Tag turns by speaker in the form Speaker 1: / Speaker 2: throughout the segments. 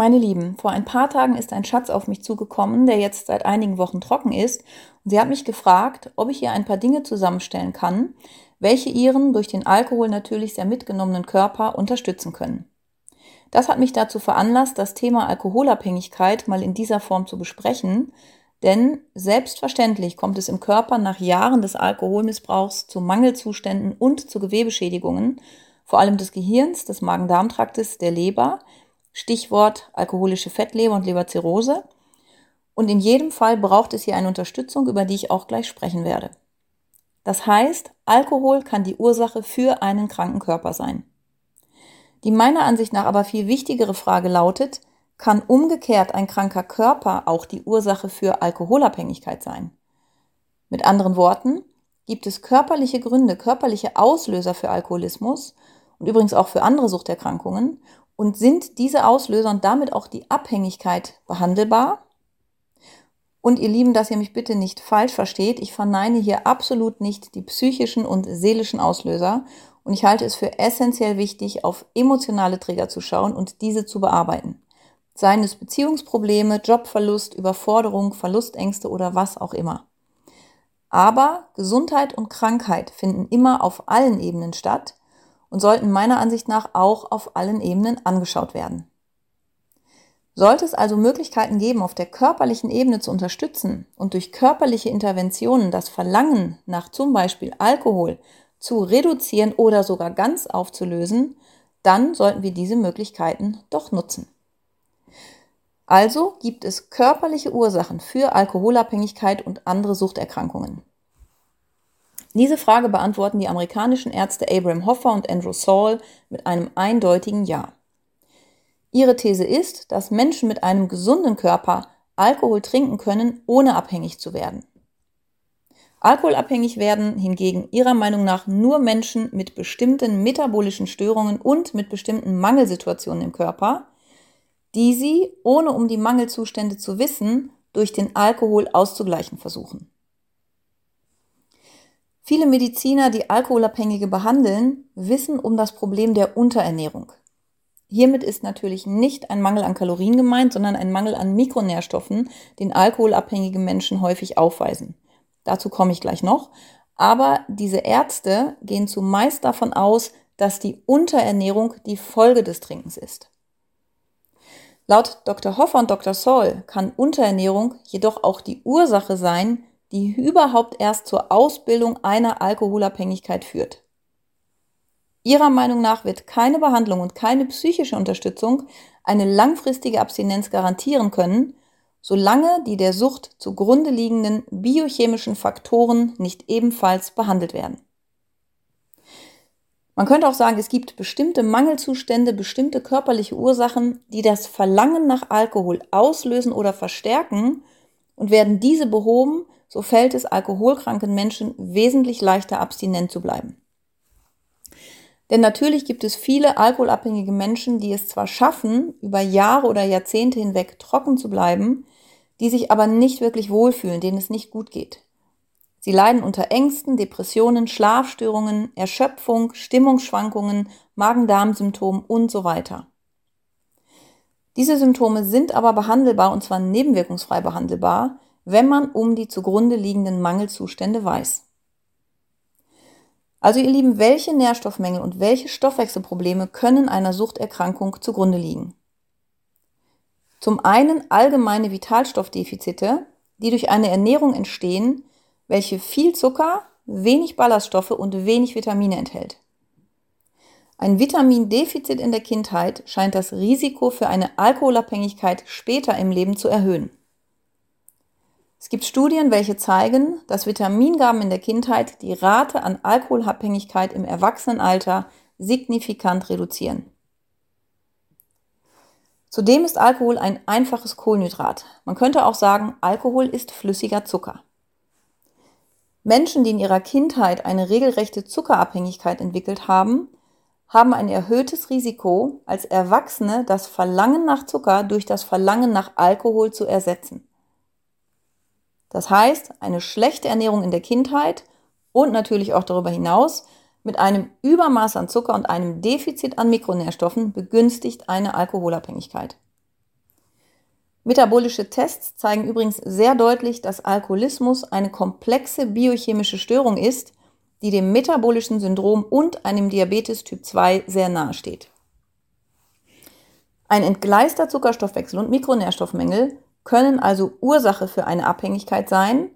Speaker 1: Meine Lieben, vor ein paar Tagen ist ein Schatz auf mich zugekommen, der jetzt seit einigen Wochen trocken ist. Und sie hat mich gefragt, ob ich ihr ein paar Dinge zusammenstellen kann, welche ihren durch den Alkohol natürlich sehr mitgenommenen Körper unterstützen können. Das hat mich dazu veranlasst, das Thema Alkoholabhängigkeit mal in dieser Form zu besprechen, denn selbstverständlich kommt es im Körper nach Jahren des Alkoholmissbrauchs zu Mangelzuständen und zu Gewebeschädigungen, vor allem des Gehirns, des Magen-Darm-Traktes, der Leber, Stichwort alkoholische Fettleber und Leberzirrhose. Und in jedem Fall braucht es hier eine Unterstützung, über die ich auch gleich sprechen werde. Das heißt, Alkohol kann die Ursache für einen kranken Körper sein. Die meiner Ansicht nach aber viel wichtigere Frage lautet, kann umgekehrt ein kranker Körper auch die Ursache für Alkoholabhängigkeit sein? Mit anderen Worten, gibt es körperliche Gründe, körperliche Auslöser für Alkoholismus und übrigens auch für andere Suchterkrankungen und sind diese Auslöser und damit auch die Abhängigkeit behandelbar? Und ihr Lieben, dass ihr mich bitte nicht falsch versteht, ich verneine hier absolut nicht die psychischen und seelischen Auslöser und ich halte es für essentiell wichtig, auf emotionale Trigger zu schauen und diese zu bearbeiten. Seien es Beziehungsprobleme, Jobverlust, Überforderung, Verlustängste oder was auch immer. Aber Gesundheit und Krankheit finden immer auf allen Ebenen statt und sollten meiner Ansicht nach auch auf allen Ebenen angeschaut werden. Sollte es also Möglichkeiten geben, auf der körperlichen Ebene zu unterstützen und durch körperliche Interventionen das Verlangen nach zum Beispiel Alkohol zu reduzieren oder sogar ganz aufzulösen, dann sollten wir diese Möglichkeiten doch nutzen. Also gibt es körperliche Ursachen für Alkoholabhängigkeit und andere Suchterkrankungen. Diese Frage beantworten die amerikanischen Ärzte Abraham Hoffa und Andrew Saul mit einem eindeutigen Ja. Ihre These ist, dass Menschen mit einem gesunden Körper Alkohol trinken können, ohne abhängig zu werden. Alkoholabhängig werden hingegen ihrer Meinung nach nur Menschen mit bestimmten metabolischen Störungen und mit bestimmten Mangelsituationen im Körper, die sie, ohne um die Mangelzustände zu wissen, durch den Alkohol auszugleichen versuchen. Viele Mediziner, die Alkoholabhängige behandeln, wissen um das Problem der Unterernährung. Hiermit ist natürlich nicht ein Mangel an Kalorien gemeint, sondern ein Mangel an Mikronährstoffen, den alkoholabhängige Menschen häufig aufweisen. Dazu komme ich gleich noch. Aber diese Ärzte gehen zumeist davon aus, dass die Unterernährung die Folge des Trinkens ist. Laut Dr. Hoffer und Dr. Saul kann Unterernährung jedoch auch die Ursache sein, die überhaupt erst zur Ausbildung einer Alkoholabhängigkeit führt. Ihrer Meinung nach wird keine Behandlung und keine psychische Unterstützung eine langfristige Abstinenz garantieren können, solange die der Sucht zugrunde liegenden biochemischen Faktoren nicht ebenfalls behandelt werden. Man könnte auch sagen, es gibt bestimmte Mangelzustände, bestimmte körperliche Ursachen, die das Verlangen nach Alkohol auslösen oder verstärken und werden diese behoben, so fällt es alkoholkranken Menschen wesentlich leichter abstinent zu bleiben. Denn natürlich gibt es viele alkoholabhängige Menschen, die es zwar schaffen, über Jahre oder Jahrzehnte hinweg trocken zu bleiben, die sich aber nicht wirklich wohlfühlen, denen es nicht gut geht. Sie leiden unter Ängsten, Depressionen, Schlafstörungen, Erschöpfung, Stimmungsschwankungen, Magen-Darm-Symptomen und so weiter. Diese Symptome sind aber behandelbar und zwar nebenwirkungsfrei behandelbar, wenn man um die zugrunde liegenden Mangelzustände weiß. Also ihr Lieben, welche Nährstoffmängel und welche Stoffwechselprobleme können einer Suchterkrankung zugrunde liegen? Zum einen allgemeine Vitalstoffdefizite, die durch eine Ernährung entstehen, welche viel Zucker, wenig Ballaststoffe und wenig Vitamine enthält. Ein Vitamindefizit in der Kindheit scheint das Risiko für eine Alkoholabhängigkeit später im Leben zu erhöhen. Es gibt Studien, welche zeigen, dass Vitamingaben in der Kindheit die Rate an Alkoholabhängigkeit im Erwachsenenalter signifikant reduzieren. Zudem ist Alkohol ein einfaches Kohlenhydrat. Man könnte auch sagen, Alkohol ist flüssiger Zucker. Menschen, die in ihrer Kindheit eine regelrechte Zuckerabhängigkeit entwickelt haben, haben ein erhöhtes Risiko, als Erwachsene das Verlangen nach Zucker durch das Verlangen nach Alkohol zu ersetzen. Das heißt, eine schlechte Ernährung in der Kindheit und natürlich auch darüber hinaus mit einem Übermaß an Zucker und einem Defizit an Mikronährstoffen begünstigt eine Alkoholabhängigkeit. Metabolische Tests zeigen übrigens sehr deutlich, dass Alkoholismus eine komplexe biochemische Störung ist, die dem metabolischen Syndrom und einem Diabetes Typ 2 sehr nahe steht. Ein entgleister Zuckerstoffwechsel und Mikronährstoffmängel können also Ursache für eine Abhängigkeit sein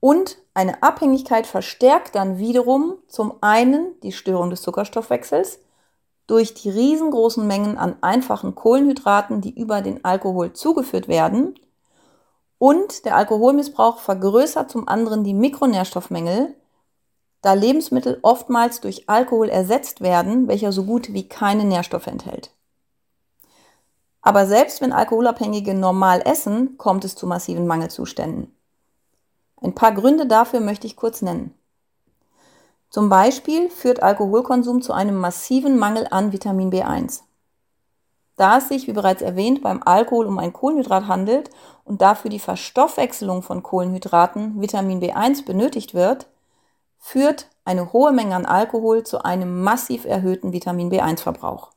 Speaker 1: und eine Abhängigkeit verstärkt dann wiederum zum einen die Störung des Zuckerstoffwechsels durch die riesengroßen Mengen an einfachen Kohlenhydraten, die über den Alkohol zugeführt werden. Und der Alkoholmissbrauch vergrößert zum anderen die Mikronährstoffmängel, da Lebensmittel oftmals durch Alkohol ersetzt werden, welcher so gut wie keine Nährstoffe enthält. Aber selbst wenn Alkoholabhängige normal essen, kommt es zu massiven Mangelzuständen. Ein paar Gründe dafür möchte ich kurz nennen. Zum Beispiel führt Alkoholkonsum zu einem massiven Mangel an Vitamin B1. Da es sich, wie bereits erwähnt, beim Alkohol um ein Kohlenhydrat handelt und dafür die Verstoffwechselung von Kohlenhydraten Vitamin B1 benötigt wird, führt eine hohe Menge an Alkohol zu einem massiv erhöhten Vitamin B1-Verbrauch.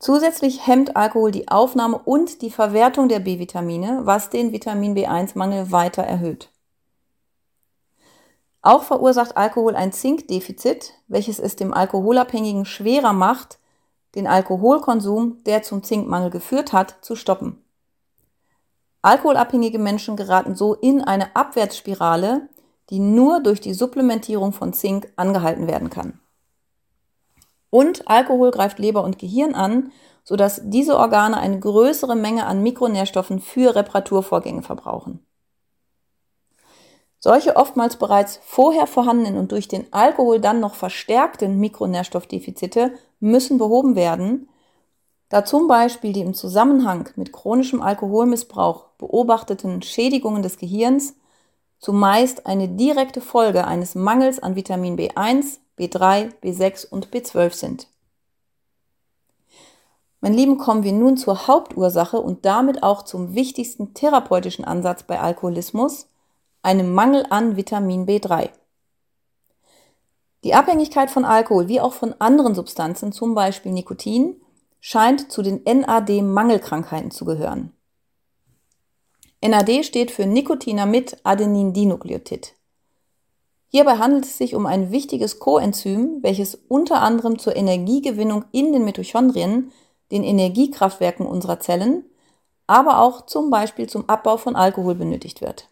Speaker 1: Zusätzlich hemmt Alkohol die Aufnahme und die Verwertung der B-Vitamine, was den Vitamin B1-Mangel weiter erhöht. Auch verursacht Alkohol ein Zinkdefizit, welches es dem Alkoholabhängigen schwerer macht, den Alkoholkonsum, der zum Zinkmangel geführt hat, zu stoppen. Alkoholabhängige Menschen geraten so in eine Abwärtsspirale, die nur durch die Supplementierung von Zink angehalten werden kann. Und Alkohol greift Leber und Gehirn an, sodass diese Organe eine größere Menge an Mikronährstoffen für Reparaturvorgänge verbrauchen. Solche oftmals bereits vorher vorhandenen und durch den Alkohol dann noch verstärkten Mikronährstoffdefizite müssen behoben werden, da zum Beispiel die im Zusammenhang mit chronischem Alkoholmissbrauch beobachteten Schädigungen des Gehirns zumeist eine direkte Folge eines Mangels an Vitamin B1, B3, B6 und B12 sind. Mein Lieben, kommen wir nun zur Hauptursache und damit auch zum wichtigsten therapeutischen Ansatz bei Alkoholismus, einem Mangel an Vitamin B3. Die Abhängigkeit von Alkohol wie auch von anderen Substanzen, zum Beispiel Nikotin, scheint zu den NAD-Mangelkrankheiten zu gehören. NAD steht für Nikotinamid Adenin-Dinukleotid. Hierbei handelt es sich um ein wichtiges Coenzym, welches unter anderem zur Energiegewinnung in den Mitochondrien, den Energiekraftwerken unserer Zellen, aber auch zum Beispiel zum Abbau von Alkohol benötigt wird.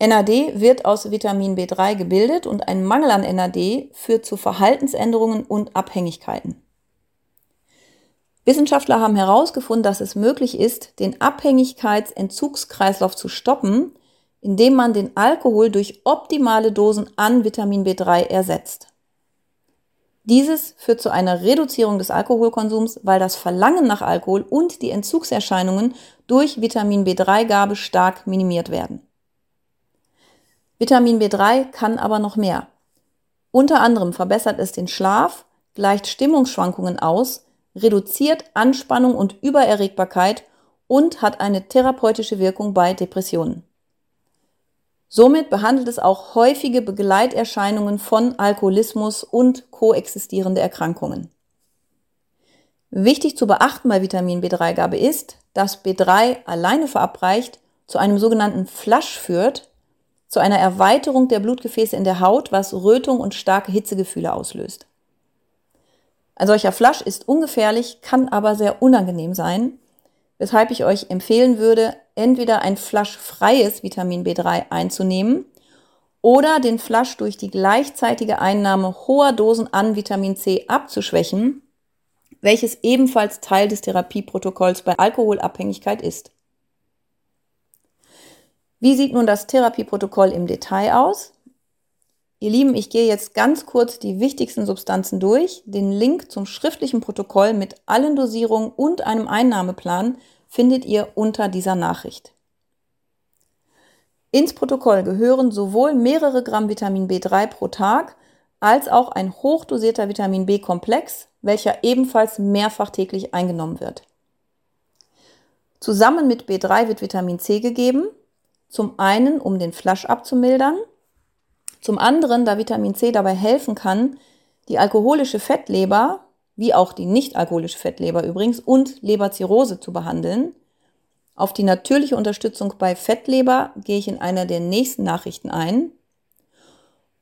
Speaker 1: NAD wird aus Vitamin B3 gebildet und ein Mangel an NAD führt zu Verhaltensänderungen und Abhängigkeiten. Wissenschaftler haben herausgefunden, dass es möglich ist, den Abhängigkeitsentzugskreislauf zu stoppen, indem man den Alkohol durch optimale Dosen an Vitamin B3 ersetzt. Dieses führt zu einer Reduzierung des Alkoholkonsums, weil das Verlangen nach Alkohol und die Entzugserscheinungen durch Vitamin B3-Gabe stark minimiert werden. Vitamin B3 kann aber noch mehr. Unter anderem verbessert es den Schlaf, gleicht Stimmungsschwankungen aus, reduziert Anspannung und Übererregbarkeit und hat eine therapeutische Wirkung bei Depressionen. Somit behandelt es auch häufige Begleiterscheinungen von Alkoholismus und koexistierende Erkrankungen. Wichtig zu beachten bei Vitamin B3-Gabe ist, dass B3 alleine verabreicht zu einem sogenannten Flush führt, zu einer Erweiterung der Blutgefäße in der Haut, was Rötung und starke Hitzegefühle auslöst. Ein solcher Flush ist ungefährlich, kann aber sehr unangenehm sein, weshalb ich euch empfehlen würde, entweder ein flaschfreies Vitamin B3 einzunehmen oder den Flush durch die gleichzeitige Einnahme hoher Dosen an Vitamin C abzuschwächen, welches ebenfalls Teil des Therapieprotokolls bei Alkoholabhängigkeit ist. Wie sieht nun das Therapieprotokoll im Detail aus? Ihr Lieben, ich gehe jetzt ganz kurz die wichtigsten Substanzen durch. Den Link zum schriftlichen Protokoll mit allen Dosierungen und einem Einnahmeplan findet ihr unter dieser Nachricht. Ins Protokoll gehören sowohl mehrere Gramm Vitamin B3 pro Tag als auch ein hochdosierter Vitamin B-Komplex, welcher ebenfalls mehrfach täglich eingenommen wird. Zusammen mit B3 wird Vitamin C gegeben, zum einen, um den Flasch abzumildern. Zum anderen, da Vitamin C dabei helfen kann, die alkoholische Fettleber, wie auch die nicht-alkoholische Fettleber übrigens, und Leberzirrhose zu behandeln. Auf die natürliche Unterstützung bei Fettleber gehe ich in einer der nächsten Nachrichten ein.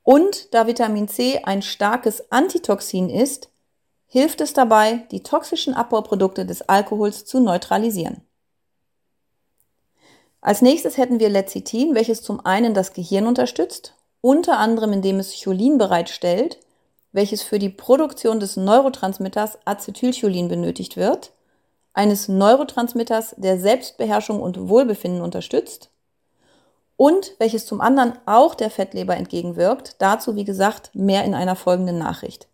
Speaker 1: Und da Vitamin C ein starkes Antitoxin ist, hilft es dabei, die toxischen Abbauprodukte des Alkohols zu neutralisieren. Als nächstes hätten wir Lecithin, welches zum einen das Gehirn unterstützt, unter anderem indem es Cholin bereitstellt, welches für die Produktion des Neurotransmitters Acetylcholin benötigt wird, eines Neurotransmitters, der Selbstbeherrschung und Wohlbefinden unterstützt und welches zum anderen auch der Fettleber entgegenwirkt. Dazu, wie gesagt, mehr in einer folgenden Nachricht.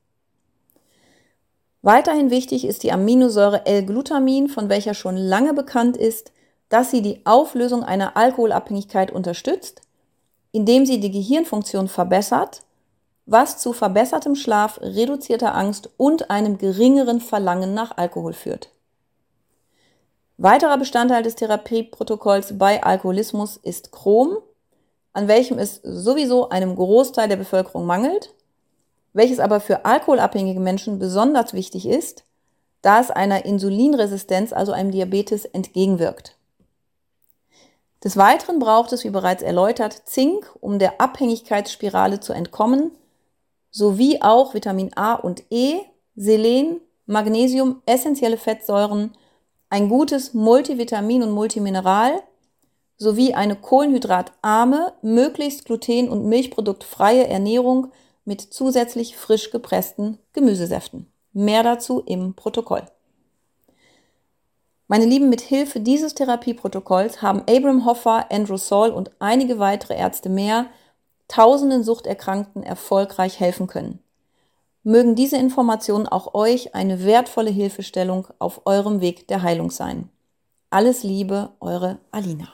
Speaker 1: Weiterhin wichtig ist die Aminosäure L-Glutamin, von welcher schon lange bekannt ist, dass sie die Auflösung einer Alkoholabhängigkeit unterstützt, indem sie die Gehirnfunktion verbessert, was zu verbessertem Schlaf, reduzierter Angst und einem geringeren Verlangen nach Alkohol führt. Weiterer Bestandteil des Therapieprotokolls bei Alkoholismus ist Chrom, an welchem es sowieso einem Großteil der Bevölkerung mangelt, welches aber für alkoholabhängige Menschen besonders wichtig ist, da es einer Insulinresistenz, also einem Diabetes, entgegenwirkt. Des Weiteren braucht es, wie bereits erläutert, Zink, um der Abhängigkeitsspirale zu entkommen, sowie auch Vitamin A und E, Selen, Magnesium, essentielle Fettsäuren, ein gutes Multivitamin und Multimineral sowie eine kohlenhydratarme, möglichst gluten- und milchproduktfreie Ernährung mit zusätzlich frisch gepressten Gemüsesäften. Mehr dazu im Protokoll. Meine Lieben, mit Hilfe dieses Therapieprotokolls haben Abram Hoffa, Andrew Saul und einige weitere Ärzte mehr tausenden Suchterkrankten erfolgreich helfen können. Mögen diese Informationen auch euch eine wertvolle Hilfestellung auf eurem Weg der Heilung sein. Alles Liebe, eure Alina.